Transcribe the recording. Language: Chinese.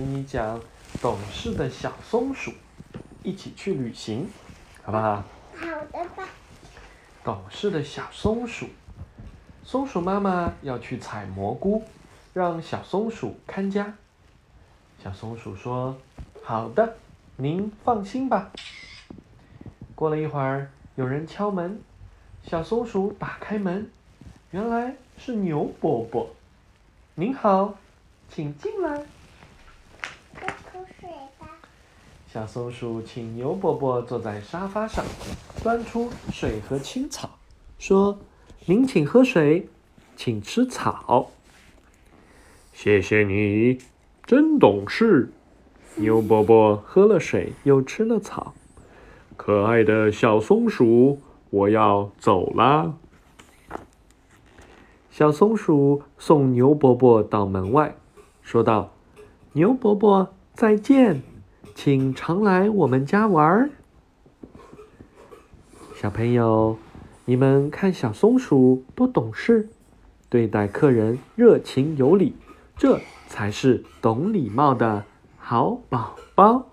给你讲懂事的小松鼠一起去旅行，好不好？好的吧。懂事的小松鼠，松鼠妈妈要去采蘑菇，让小松鼠看家。小松鼠说：“好的，您放心吧。”过了一会儿，有人敲门，小松鼠打开门，原来是牛伯伯。您好，请进来。小松鼠请牛伯伯坐在沙发上，端出水和青草，说：“您请喝水，请吃草。”谢谢你，真懂事。牛伯伯喝了水，又吃了草。可爱的小松鼠，我要走啦。小松鼠送牛伯伯到门外，说道：“牛伯伯，再见，请常来我们家玩儿。”小朋友，你们看小松鼠多懂事，对待客人热情有礼，这才是懂礼貌的好宝宝。